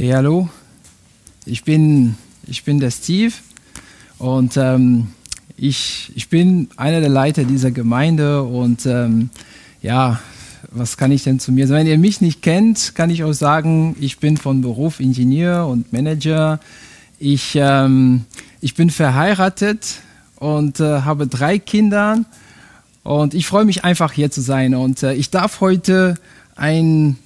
Hey, hallo. Ich bin, ich bin der Steve und ähm, ich, ich bin einer der Leiter dieser Gemeinde und ähm, ja, was kann ich denn zu mir sagen? Wenn ihr mich nicht kennt, kann ich euch sagen, ich bin von Beruf Ingenieur und Manager. Ich, ähm, ich bin verheiratet und äh, habe drei Kinder und ich freue mich einfach hier zu sein und äh, ich darf heute ein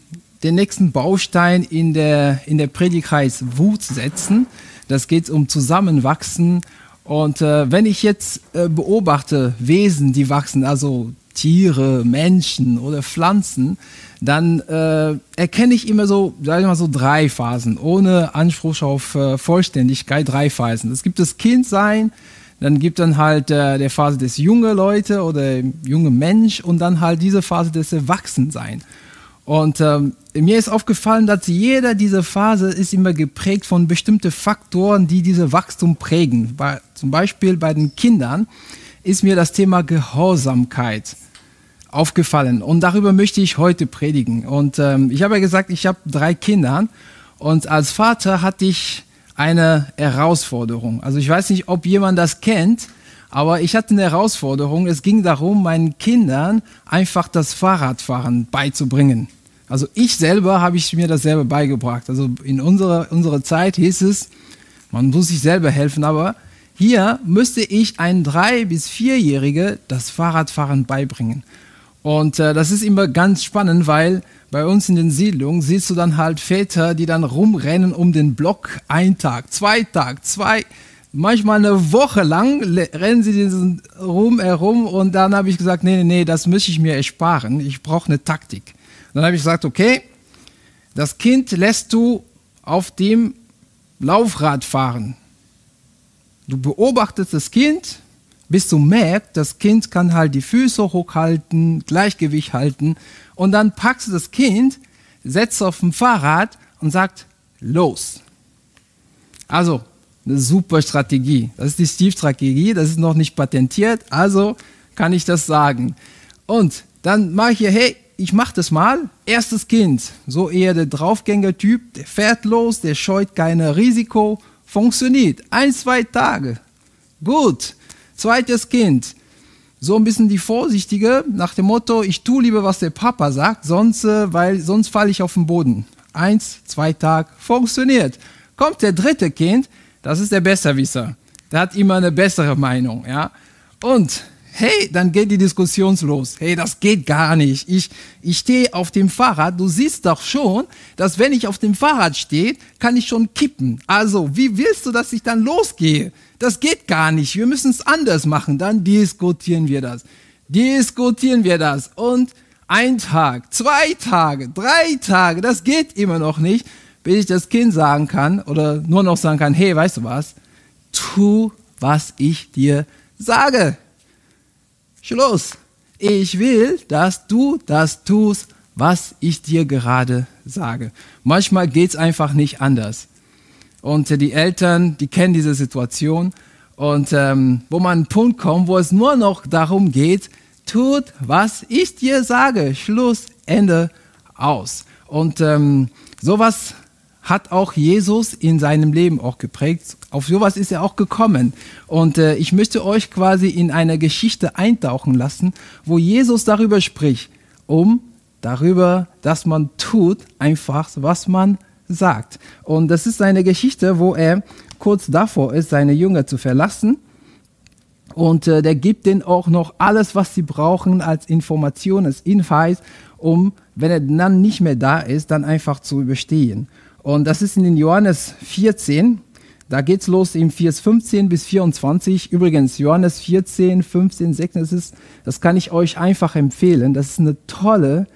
den nächsten Baustein in der, in der Predigtkreis Wut setzen. Das geht um Zusammenwachsen. Und äh, wenn ich jetzt äh, beobachte Wesen, die wachsen, also Tiere, Menschen oder Pflanzen, dann äh, erkenne ich immer so, sag ich mal so drei Phasen, ohne Anspruch auf äh, Vollständigkeit, drei Phasen. Es gibt das Kindsein, dann gibt dann halt äh, der Phase des junge Leute oder junge Mensch und dann halt diese Phase des Erwachsensein. Und ähm, mir ist aufgefallen, dass jeder diese Phase ist immer geprägt von bestimmten Faktoren, die diese Wachstum prägen. Bei, zum Beispiel bei den Kindern ist mir das Thema Gehorsamkeit aufgefallen und darüber möchte ich heute predigen. Und ähm, ich habe ja gesagt, ich habe drei Kinder und als Vater hatte ich eine Herausforderung. Also ich weiß nicht, ob jemand das kennt, aber ich hatte eine Herausforderung. Es ging darum, meinen Kindern einfach das Fahrradfahren beizubringen. Also ich selber habe ich mir das selber beigebracht. Also in unserer, unserer Zeit hieß es, man muss sich selber helfen, aber hier müsste ich ein drei- bis vierjährige das Fahrradfahren beibringen. Und äh, das ist immer ganz spannend, weil bei uns in den Siedlungen siehst du dann halt Väter, die dann rumrennen um den Block, ein Tag, zwei Tag, zwei, manchmal eine Woche lang rennen sie diesen rum herum und dann habe ich gesagt, nee, nee, nee, das muss ich mir ersparen. Ich brauche eine Taktik. Dann habe ich gesagt, okay, das Kind lässt du auf dem Laufrad fahren. Du beobachtest das Kind, bis du merkst, das Kind kann halt die Füße hochhalten, Gleichgewicht halten und dann packst du das Kind, setzt auf dem Fahrrad und sagt, los. Also, eine super Strategie. Das ist die Steve-Strategie, das ist noch nicht patentiert, also kann ich das sagen. Und dann mache ich hier, hey, ich mache das mal. Erstes Kind, so eher der Draufgänger-Typ, der fährt los, der scheut kein Risiko, funktioniert. Ein, zwei Tage. Gut. Zweites Kind, so ein bisschen die Vorsichtige, nach dem Motto, ich tue lieber, was der Papa sagt, sonst, äh, weil sonst falle ich auf den Boden. Eins, zwei Tage, funktioniert. Kommt der dritte Kind, das ist der Besserwisser. Der hat immer eine bessere Meinung, ja. Und hey, dann geht die Diskussion los. Hey, das geht gar nicht. Ich, ich stehe auf dem Fahrrad. Du siehst doch schon, dass wenn ich auf dem Fahrrad stehe, kann ich schon kippen. Also, wie willst du, dass ich dann losgehe? Das geht gar nicht. Wir müssen es anders machen. Dann diskutieren wir das. Diskutieren wir das. Und ein Tag, zwei Tage, drei Tage, das geht immer noch nicht, bis ich das Kind sagen kann oder nur noch sagen kann, hey, weißt du was? Tu, was ich dir sage. Schluss. Ich will, dass du das tust, was ich dir gerade sage. Manchmal geht es einfach nicht anders. Und die Eltern, die kennen diese Situation. Und ähm, wo man einen Punkt kommt, wo es nur noch darum geht, tut, was ich dir sage. Schluss, Ende, aus. Und ähm, sowas hat auch Jesus in seinem Leben auch geprägt. Auf sowas ist er auch gekommen. Und äh, ich möchte euch quasi in eine Geschichte eintauchen lassen, wo Jesus darüber spricht, um darüber, dass man tut, einfach was man sagt. Und das ist eine Geschichte, wo er kurz davor ist, seine Jünger zu verlassen. Und äh, der gibt denen auch noch alles, was sie brauchen als Information, als Hinweis, um, wenn er dann nicht mehr da ist, dann einfach zu überstehen. Und das ist in den Johannes 14. Da geht's los im Vers 15 bis 24. Übrigens, Johannes 14, 15, 16, das, ist, das kann ich euch einfach empfehlen. Das ist eine tolle,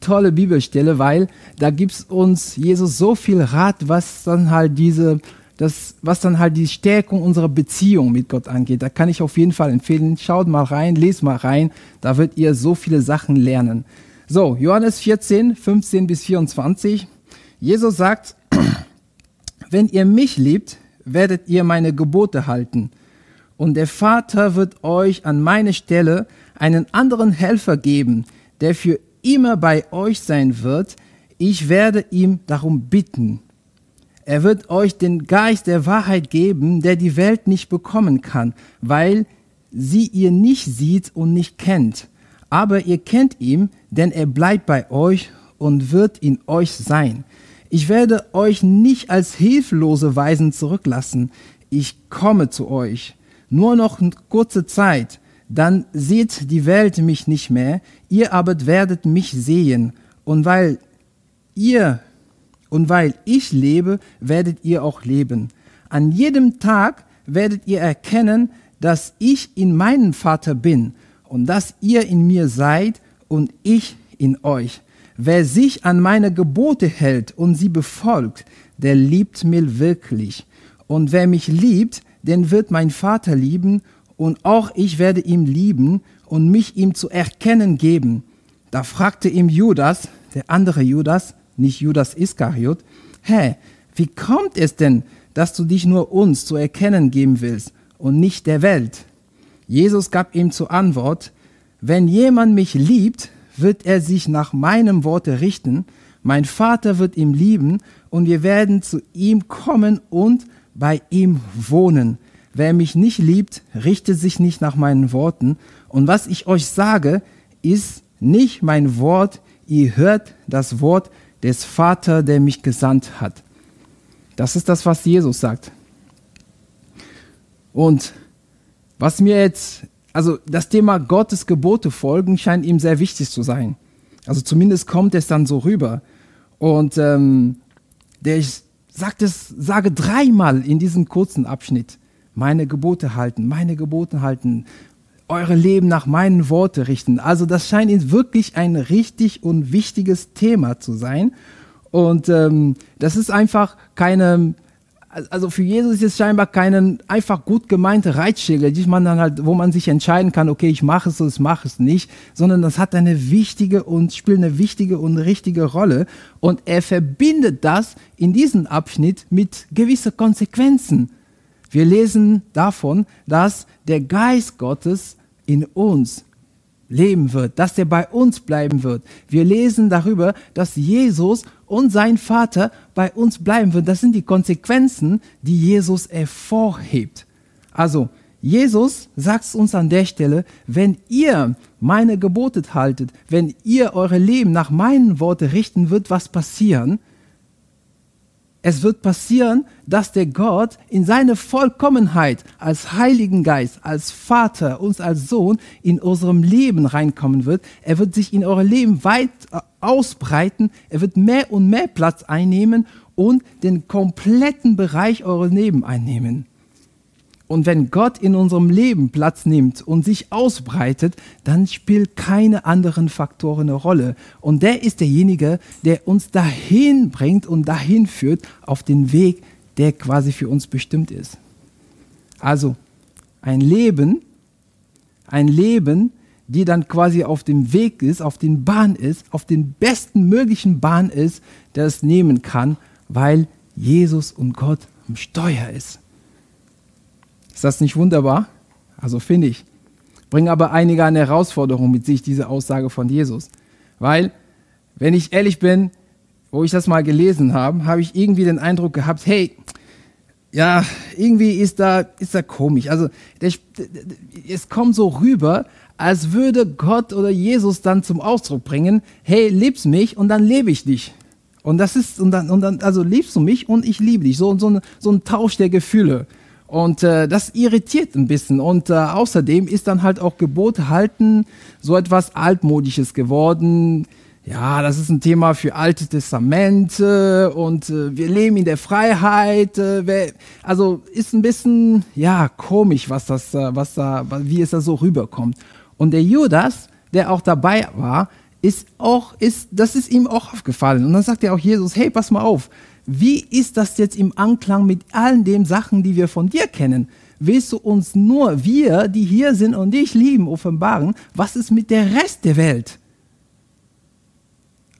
tolle Bibelstelle, weil da gibt's uns Jesus so viel Rat, was dann halt diese, das, was dann halt die Stärkung unserer Beziehung mit Gott angeht. Da kann ich auf jeden Fall empfehlen. Schaut mal rein, lest mal rein. Da wird ihr so viele Sachen lernen. So, Johannes 14, 15 bis 24. Jesus sagt, wenn ihr mich liebt, werdet ihr meine Gebote halten. Und der Vater wird euch an meine Stelle einen anderen Helfer geben, der für immer bei euch sein wird. Ich werde ihm darum bitten. Er wird euch den Geist der Wahrheit geben, der die Welt nicht bekommen kann, weil sie ihr nicht sieht und nicht kennt. Aber ihr kennt ihn, denn er bleibt bei euch und wird in euch sein. Ich werde euch nicht als hilflose Weisen zurücklassen. Ich komme zu euch. Nur noch eine kurze Zeit. Dann seht die Welt mich nicht mehr. Ihr aber werdet mich sehen. Und weil ihr und weil ich lebe, werdet ihr auch leben. An jedem Tag werdet ihr erkennen, dass ich in meinem Vater bin und dass ihr in mir seid und ich in euch. Wer sich an meine Gebote hält und sie befolgt, der liebt mich wirklich. Und wer mich liebt, den wird mein Vater lieben und auch ich werde ihn lieben und mich ihm zu erkennen geben. Da fragte ihm Judas, der andere Judas, nicht Judas Iskariot, hä, wie kommt es denn, dass du dich nur uns zu erkennen geben willst und nicht der Welt? Jesus gab ihm zur Antwort, wenn jemand mich liebt, wird er sich nach meinem Worte richten, mein Vater wird ihm lieben und wir werden zu ihm kommen und bei ihm wohnen. Wer mich nicht liebt, richtet sich nicht nach meinen Worten. Und was ich euch sage, ist nicht mein Wort, ihr hört das Wort des Vater, der mich gesandt hat. Das ist das, was Jesus sagt. Und was mir jetzt, also das Thema Gottes Gebote folgen scheint ihm sehr wichtig zu sein. Also zumindest kommt es dann so rüber. Und ähm, der sagt es, sage dreimal in diesem kurzen Abschnitt, meine Gebote halten, meine Gebote halten, eure Leben nach meinen Worten richten. Also das scheint ihm wirklich ein richtig und wichtiges Thema zu sein. Und ähm, das ist einfach keine, also für Jesus ist es scheinbar keine einfach gut gemeinte Reitschäle, die man dann halt, wo man sich entscheiden kann, okay, ich mache es oder ich mache es nicht, sondern das hat eine wichtige und spielt eine wichtige und richtige Rolle. Und er verbindet das in diesem Abschnitt mit gewissen Konsequenzen. Wir lesen davon, dass der Geist Gottes in uns leben wird, dass er bei uns bleiben wird. Wir lesen darüber, dass Jesus und sein Vater bei uns bleiben wird. Das sind die Konsequenzen, die Jesus hervorhebt. Also, Jesus sagt uns an der Stelle, wenn ihr meine Gebote haltet, wenn ihr eure Leben nach meinen Worten richten, wird was passieren. Es wird passieren, dass der Gott in seine Vollkommenheit als Heiligen Geist, als Vater, uns als Sohn in unserem Leben reinkommen wird. Er wird sich in eurem Leben weit äh, ausbreiten. Er wird mehr und mehr Platz einnehmen und den kompletten Bereich eures Leben einnehmen. Und wenn Gott in unserem Leben Platz nimmt und sich ausbreitet, dann spielt keine anderen Faktoren eine Rolle. Und der ist derjenige, der uns dahin bringt und dahin führt auf den Weg, der quasi für uns bestimmt ist. Also ein Leben, ein Leben, die dann quasi auf dem Weg ist, auf den Bahn ist, auf den besten möglichen Bahn ist, der es nehmen kann, weil Jesus und Gott am Steuer ist. Ist das nicht wunderbar? Also finde ich. Bringen aber einige eine Herausforderung mit sich, diese Aussage von Jesus. Weil, wenn ich ehrlich bin, wo ich das mal gelesen habe, habe ich irgendwie den Eindruck gehabt, hey, ja, irgendwie ist da, ist da komisch. Also, der, es kommt so rüber, als würde Gott oder Jesus dann zum Ausdruck bringen, hey, liebst mich und dann lebe ich dich. Und das ist, und dann, und dann, also liebst du mich und ich liebe dich. So, so, so ein Tausch der Gefühle. Und äh, das irritiert ein bisschen. Und äh, außerdem ist dann halt auch Gebot halten so etwas altmodisches geworden. Ja, das ist ein Thema für Alte Testamente und äh, wir leben in der Freiheit. Äh, wer, also ist ein bisschen ja komisch, was das, äh, was da, wie es da so rüberkommt. Und der Judas, der auch dabei war, ist auch, ist, das ist ihm auch aufgefallen. Und dann sagt er auch Jesus, hey, pass mal auf, wie ist das jetzt im Anklang mit allen den Sachen, die wir von dir kennen? Willst du uns nur wir, die hier sind und dich lieben, offenbaren? Was ist mit der Rest der Welt?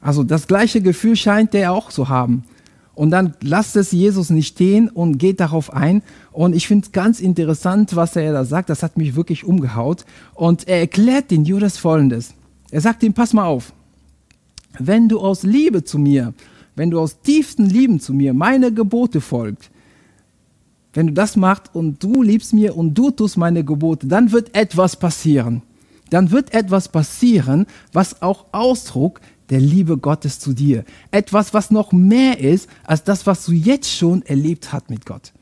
Also das gleiche Gefühl scheint der auch zu haben. Und dann lasst es Jesus nicht stehen und geht darauf ein. Und ich finde es ganz interessant, was er da sagt. Das hat mich wirklich umgehaut. Und er erklärt den Judas folgendes. Er sagt ihm, pass mal auf. Wenn du aus Liebe zu mir wenn du aus tiefstem Lieben zu mir meine Gebote folgst, wenn du das machst und du liebst mir und du tust meine Gebote, dann wird etwas passieren. Dann wird etwas passieren, was auch Ausdruck der Liebe Gottes zu dir. Etwas, was noch mehr ist als das, was du jetzt schon erlebt hast mit Gott.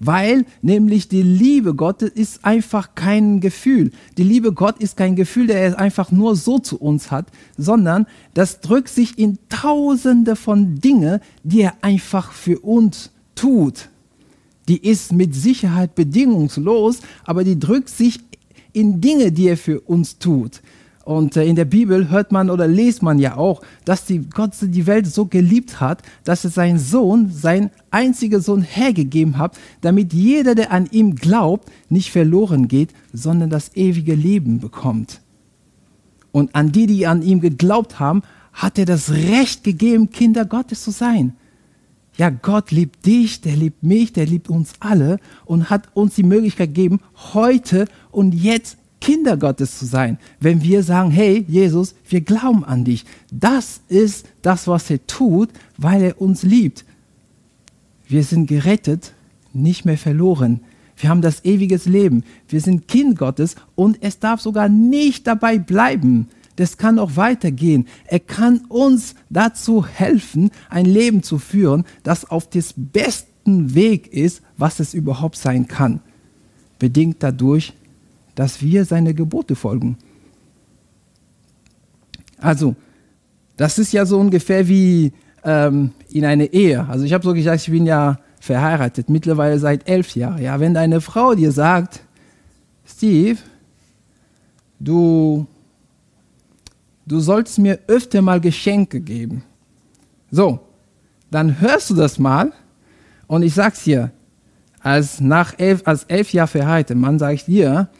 Weil nämlich die Liebe Gottes ist einfach kein Gefühl. Die Liebe Gott ist kein Gefühl, der er einfach nur so zu uns hat, sondern das drückt sich in tausende von Dinge, die er einfach für uns tut die ist mit Sicherheit bedingungslos, aber die drückt sich in Dinge, die er für uns tut. Und äh, in der Bibel hört man oder liest man ja auch, dass die Gott die Welt so geliebt hat, dass er seinen Sohn, sein einziger Sohn hergegeben hat, damit jeder, der an ihm glaubt, nicht verloren geht, sondern das ewige Leben bekommt. Und an die, die an ihm geglaubt haben, hat er das Recht gegeben, Kinder Gottes zu sein ja, Gott liebt dich, der liebt mich, der liebt uns alle und hat uns die Möglichkeit gegeben, heute und jetzt Kinder Gottes zu sein. Wenn wir sagen, hey Jesus, wir glauben an dich. Das ist das, was er tut, weil er uns liebt. Wir sind gerettet, nicht mehr verloren. Wir haben das ewiges Leben. Wir sind Kind Gottes und es darf sogar nicht dabei bleiben das kann auch weitergehen. Er kann uns dazu helfen, ein Leben zu führen, das auf des besten Weg ist, was es überhaupt sein kann. Bedingt dadurch, dass wir seine Gebote folgen. Also, das ist ja so ungefähr wie ähm, in einer Ehe. Also ich habe so gesagt, ich bin ja verheiratet, mittlerweile seit elf Jahren. Ja, wenn deine Frau dir sagt, Steve, du du sollst mir öfter mal Geschenke geben. So, dann hörst du das mal und ich sag's dir, als nach elf, als elf Jahre verheiratet Mann sage ich dir,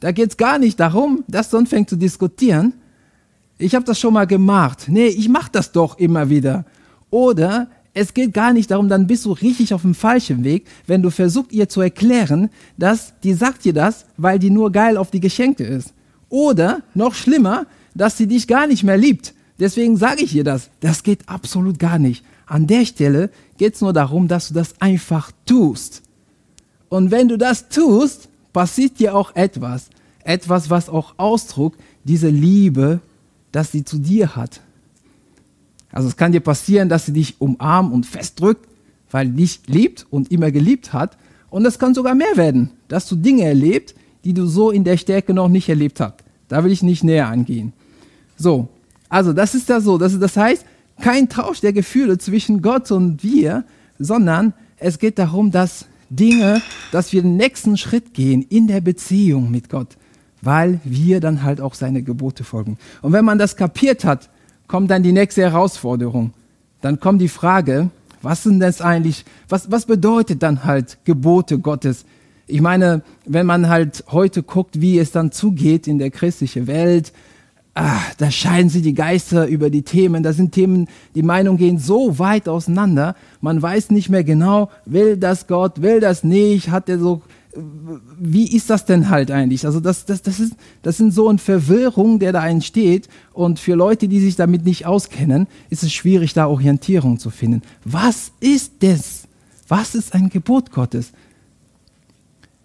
da geht's gar nicht darum, dass du anfängst zu diskutieren. Ich habe das schon mal gemacht. Nee, ich mach das doch immer wieder. Oder es geht gar nicht darum, dann bist du richtig auf dem falschen Weg, wenn du versuchst ihr zu erklären, dass die sagt dir das, weil die nur geil auf die Geschenke ist. Oder noch schlimmer, dass sie dich gar nicht mehr liebt. Deswegen sage ich ihr das. Das geht absolut gar nicht. An der Stelle geht es nur darum, dass du das einfach tust. Und wenn du das tust, passiert dir auch etwas. Etwas, was auch Ausdruck diese Liebe, dass sie zu dir hat. Also es kann dir passieren, dass sie dich umarmt und festdrückt, weil dich liebt und immer geliebt hat. Und es kann sogar mehr werden, dass du Dinge erlebst, die du so in der Stärke noch nicht erlebt hast. Da will ich nicht näher angehen. So, also das ist da so. Das, das heißt, kein Tausch der Gefühle zwischen Gott und wir, sondern es geht darum, dass Dinge, dass wir den nächsten Schritt gehen in der Beziehung mit Gott, weil wir dann halt auch seine Gebote folgen. Und wenn man das kapiert hat, kommt dann die nächste Herausforderung. Dann kommt die Frage, was sind das eigentlich, was, was bedeutet dann halt Gebote Gottes? Ich meine, wenn man halt heute guckt, wie es dann zugeht in der christlichen Welt, ah, da scheiden sich die Geister über die Themen. Da sind Themen, die Meinungen gehen so weit auseinander. Man weiß nicht mehr genau, will das Gott, will das nicht, hat er so, wie ist das denn halt eigentlich? Also das, das, das, ist, das sind so eine Verwirrung, der da entsteht. Und für Leute, die sich damit nicht auskennen, ist es schwierig, da Orientierung zu finden. Was ist das? Was ist ein Gebot Gottes?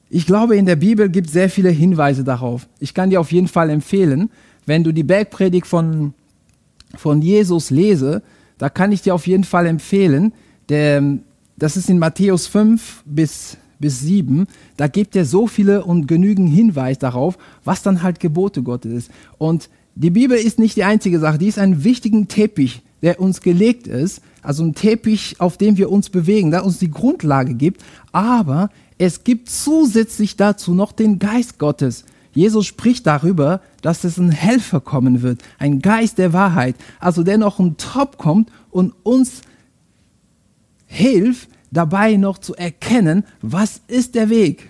Ich glaube, in der Bibel gibt es sehr viele Hinweise darauf. Ich kann dir auf jeden Fall empfehlen, wenn du die Bergpredigt von, von Jesus lese, da kann ich dir auf jeden Fall empfehlen, der, das ist in Matthäus 5 bis, bis 7, da gibt er so viele und genügend Hinweis darauf, was dann halt Gebote Gottes ist. Und die Bibel ist nicht die einzige Sache, die ist ein wichtiger Teppich, der uns gelegt ist, also ein Teppich, auf dem wir uns bewegen, der uns die Grundlage gibt, aber es gibt zusätzlich dazu noch den Geist Gottes, Jesus spricht darüber, dass es ein Helfer kommen wird, ein Geist der Wahrheit, also der noch ein Top kommt und uns hilft, dabei noch zu erkennen, was ist der Weg,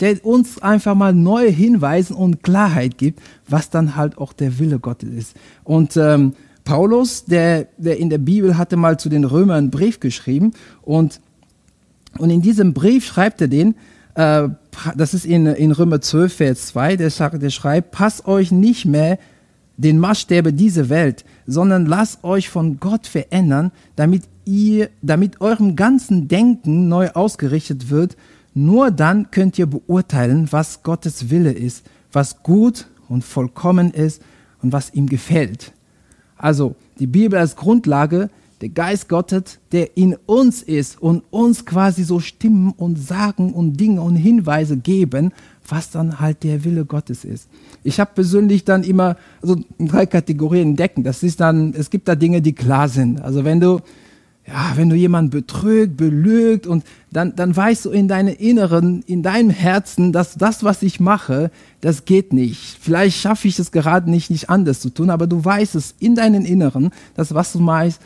der uns einfach mal neue Hinweise und Klarheit gibt, was dann halt auch der Wille Gottes ist. Und ähm, Paulus, der, der in der Bibel hatte mal zu den Römern einen Brief geschrieben und, und in diesem Brief schreibt er den, äh, das ist in, in Römer 12, Vers 2, der, der schreibt, passt euch nicht mehr den Maßstäbe dieser Welt, sondern lasst euch von Gott verändern, damit ihr, damit eurem ganzen Denken neu ausgerichtet wird. Nur dann könnt ihr beurteilen, was Gottes Wille ist, was gut und vollkommen ist und was ihm gefällt. Also die Bibel als Grundlage, der Geist Gottes, der in uns ist und uns quasi so Stimmen und Sagen und Dinge und Hinweise geben, was dann halt der Wille Gottes ist. Ich habe persönlich dann immer so drei Kategorien entdecken. Das ist dann, es gibt da Dinge, die klar sind. Also wenn du, ja, wenn du jemanden betrügt, belügt und dann, dann weißt du in deinem Inneren, in deinem Herzen, dass das, was ich mache, das geht nicht. Vielleicht schaffe ich es gerade nicht, nicht anders zu tun, aber du weißt es in deinem Inneren, dass was du meinst,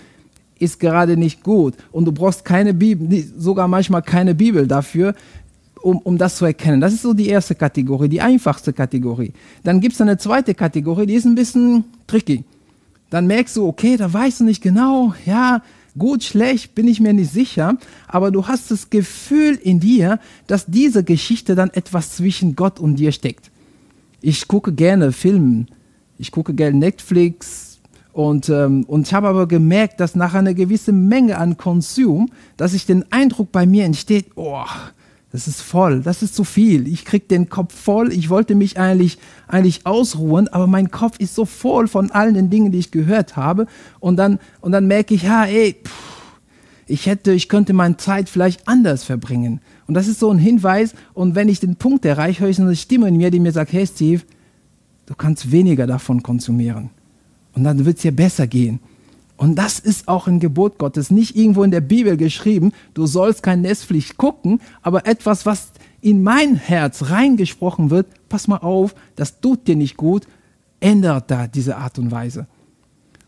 ist gerade nicht gut. Und du brauchst keine Bibel, sogar manchmal keine Bibel dafür, um, um das zu erkennen. Das ist so die erste Kategorie, die einfachste Kategorie. Dann gibt es eine zweite Kategorie, die ist ein bisschen tricky. Dann merkst du, okay, da weißt du nicht genau, ja, gut, schlecht, bin ich mir nicht sicher, aber du hast das Gefühl in dir, dass diese Geschichte dann etwas zwischen Gott und dir steckt. Ich gucke gerne Filme, ich gucke gerne Netflix und, ähm, und ich habe aber gemerkt, dass nach einer gewissen Menge an Konsum, dass ich den Eindruck bei mir entsteht, oh, das ist voll, das ist zu viel. Ich krieg den Kopf voll. Ich wollte mich eigentlich, eigentlich ausruhen, aber mein Kopf ist so voll von allen den Dingen, die ich gehört habe. Und dann, und dann merke ich, ja, ey, pff, ich hätte, ich könnte meine Zeit vielleicht anders verbringen. Und das ist so ein Hinweis. Und wenn ich den Punkt erreiche, höre ich eine Stimme in mir, die mir sagt, hey Steve, du kannst weniger davon konsumieren. Und dann wird es dir besser gehen. Und das ist auch ein Gebot Gottes, nicht irgendwo in der Bibel geschrieben, du sollst kein Netflix gucken, aber etwas, was in mein Herz reingesprochen wird, pass mal auf, das tut dir nicht gut, ändert da diese Art und Weise.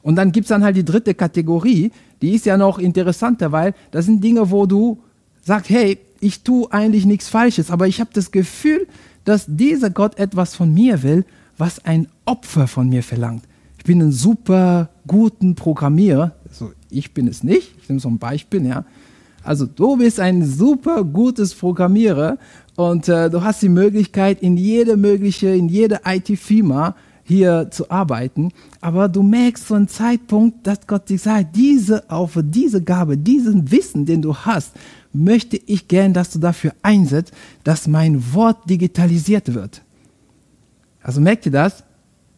Und dann gibt es dann halt die dritte Kategorie, die ist ja noch interessanter, weil das sind Dinge, wo du sagst, hey, ich tue eigentlich nichts Falsches, aber ich habe das Gefühl, dass dieser Gott etwas von mir will, was ein Opfer von mir verlangt ich bin ein super guten Programmierer. Also ich bin es nicht. Ich nehme so ein Beispiel, ja. Also du bist ein super gutes Programmierer und äh, du hast die Möglichkeit, in jede mögliche, in jede IT-Firma hier zu arbeiten. Aber du merkst so einen Zeitpunkt, dass Gott dir sagt, diese auf diese Gabe, diesen Wissen, den du hast, möchte ich gern, dass du dafür einsetzt, dass mein Wort digitalisiert wird. Also merkt ihr das?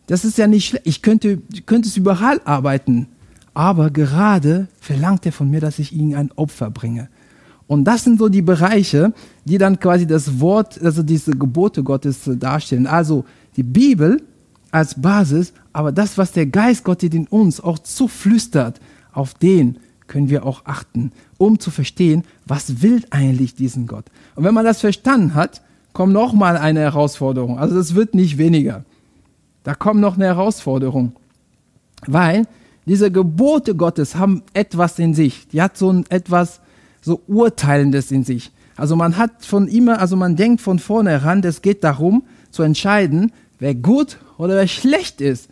Das ist ja nicht schlecht. Ich könnte, könnte es überall arbeiten. Aber gerade verlangt er von mir, dass ich ihm ein Opfer bringe. Und das sind so die Bereiche, die dann quasi das Wort, also diese Gebote Gottes darstellen. Also die Bibel als Basis, aber das, was der Geist Gottes in uns auch zuflüstert, auf den können wir auch achten, um zu verstehen, was will eigentlich diesen Gott. Und wenn man das verstanden hat, kommt noch mal eine Herausforderung. Also es wird nicht weniger. Da kommt noch eine Herausforderung, weil diese Gebote Gottes haben etwas in sich. Die hat so ein etwas so Urteilendes in sich. Also man hat von immer, also man denkt von vornherein, es geht darum zu entscheiden, wer gut oder wer schlecht ist.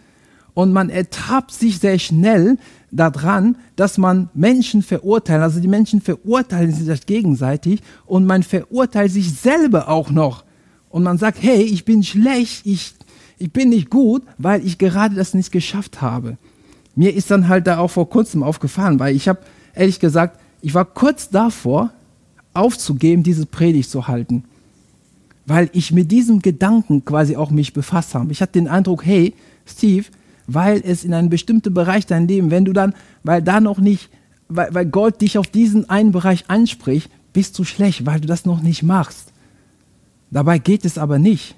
Und man ertappt sich sehr schnell daran, dass man Menschen verurteilt. Also die Menschen verurteilen sich gegenseitig und man verurteilt sich selber auch noch. Und man sagt, hey, ich bin schlecht, ich ich bin nicht gut, weil ich gerade das nicht geschafft habe. Mir ist dann halt da auch vor kurzem aufgefallen, weil ich habe ehrlich gesagt, ich war kurz davor, aufzugeben, diese Predigt zu halten, weil ich mit diesem Gedanken quasi auch mich befasst habe. Ich hatte den Eindruck, hey, Steve, weil es in einem bestimmten Bereich dein Leben, wenn du dann, weil da noch nicht, weil, weil Gott dich auf diesen einen Bereich anspricht, bist du schlecht, weil du das noch nicht machst. Dabei geht es aber nicht.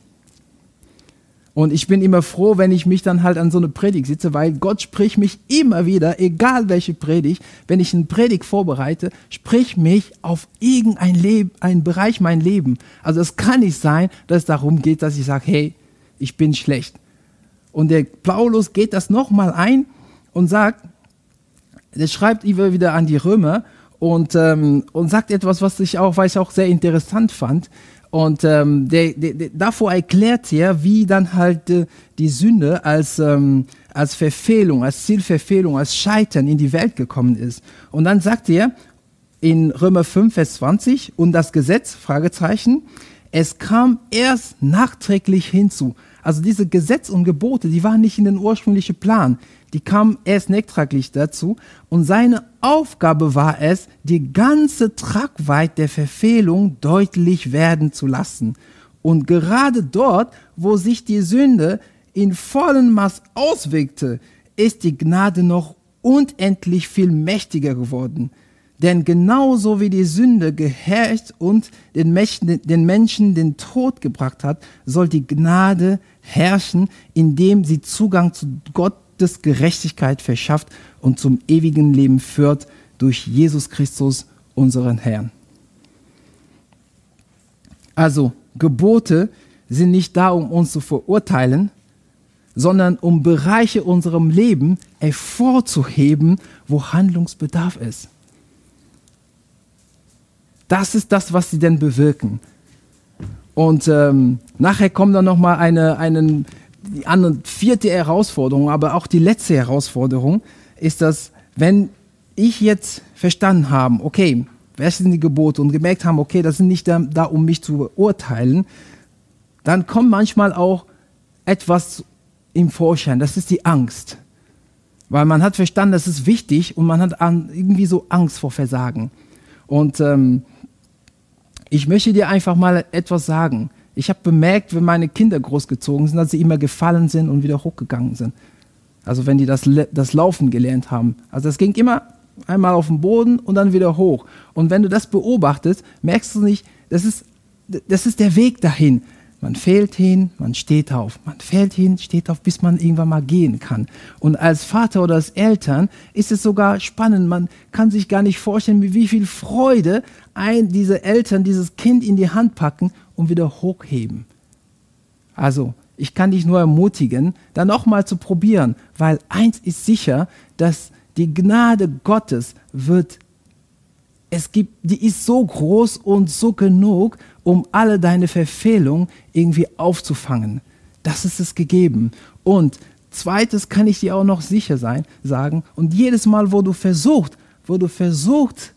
Und ich bin immer froh, wenn ich mich dann halt an so eine Predigt sitze, weil Gott spricht mich immer wieder, egal welche Predigt, wenn ich eine Predigt vorbereite, spricht mich auf irgendein Leben, einen Bereich mein Leben. Also es kann nicht sein, dass es darum geht, dass ich sage, hey, ich bin schlecht. Und der Paulus geht das nochmal ein und sagt, der schreibt immer wieder an die Römer und, ähm, und sagt etwas, was ich auch, was ich auch sehr interessant fand. Und ähm, der, der, der, davor erklärt er, wie dann halt äh, die Sünde als, ähm, als Verfehlung, als Zielverfehlung, als Scheitern in die Welt gekommen ist. Und dann sagt er in Römer 5, Vers 20, und das Gesetz, Fragezeichen, es kam erst nachträglich hinzu. Also diese Gesetz und Gebote, die waren nicht in den ursprünglichen Plan. Die kamen erst nachträglich dazu. Und seine Aufgabe war es, die ganze Tragweite der Verfehlung deutlich werden zu lassen. Und gerade dort, wo sich die Sünde in vollem Maß auswirkte, ist die Gnade noch unendlich viel mächtiger geworden. Denn genauso wie die Sünde geherrscht und den Menschen, den Menschen den Tod gebracht hat, soll die Gnade herrschen, indem sie Zugang zu Gottes Gerechtigkeit verschafft und zum ewigen Leben führt durch Jesus Christus, unseren Herrn. Also, Gebote sind nicht da, um uns zu verurteilen, sondern um Bereiche unserem Leben hervorzuheben, wo Handlungsbedarf ist. Das ist das, was sie denn bewirken. Und ähm, nachher kommt dann nochmal eine, eine, die andere, vierte Herausforderung, aber auch die letzte Herausforderung ist, dass wenn ich jetzt verstanden habe, okay, welche sind die Gebote und gemerkt haben, okay, das sind nicht da, da um mich zu beurteilen, dann kommt manchmal auch etwas im Vorschein, das ist die Angst. Weil man hat verstanden, das ist wichtig und man hat irgendwie so Angst vor Versagen. Und ähm, ich möchte dir einfach mal etwas sagen. Ich habe bemerkt, wenn meine Kinder großgezogen sind, dass sie immer gefallen sind und wieder hochgegangen sind. Also wenn die das, das Laufen gelernt haben. Also es ging immer einmal auf den Boden und dann wieder hoch. Und wenn du das beobachtest, merkst du nicht, das ist, das ist der Weg dahin. Man fällt hin, man steht auf. Man fällt hin, steht auf, bis man irgendwann mal gehen kann. Und als Vater oder als Eltern ist es sogar spannend. Man kann sich gar nicht vorstellen, mit wie viel Freude ein, diese Eltern dieses Kind in die Hand packen und wieder hochheben. Also, ich kann dich nur ermutigen, da nochmal zu probieren, weil eins ist sicher, dass die Gnade Gottes wird es gibt, die ist so groß und so genug, um alle deine Verfehlungen irgendwie aufzufangen. Das ist es gegeben. Und zweites kann ich dir auch noch sicher sein, sagen, und jedes Mal, wo du versuchst, wo du versuchst,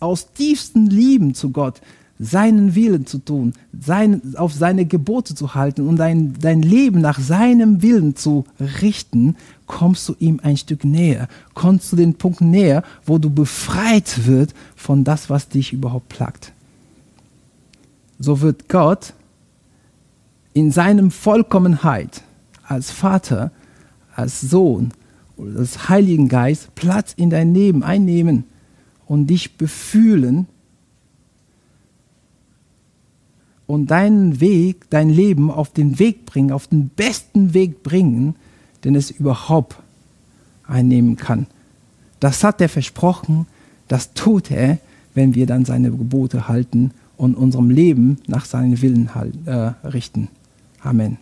aus tiefstem Lieben zu Gott, seinen Willen zu tun, sein, auf seine Gebote zu halten und dein, dein Leben nach seinem Willen zu richten, kommst du ihm ein Stück näher, kommst du den Punkt näher, wo du befreit wird von das, was dich überhaupt plagt. So wird Gott in seinem Vollkommenheit als Vater, als Sohn oder als Heiligen Geist Platz in dein Leben einnehmen und dich befühlen und deinen Weg, dein Leben auf den Weg bringen, auf den besten Weg bringen, den es überhaupt einnehmen kann. Das hat er versprochen, das tut er, wenn wir dann seine Gebote halten und unserem Leben nach seinen Willen äh, richten. Amen.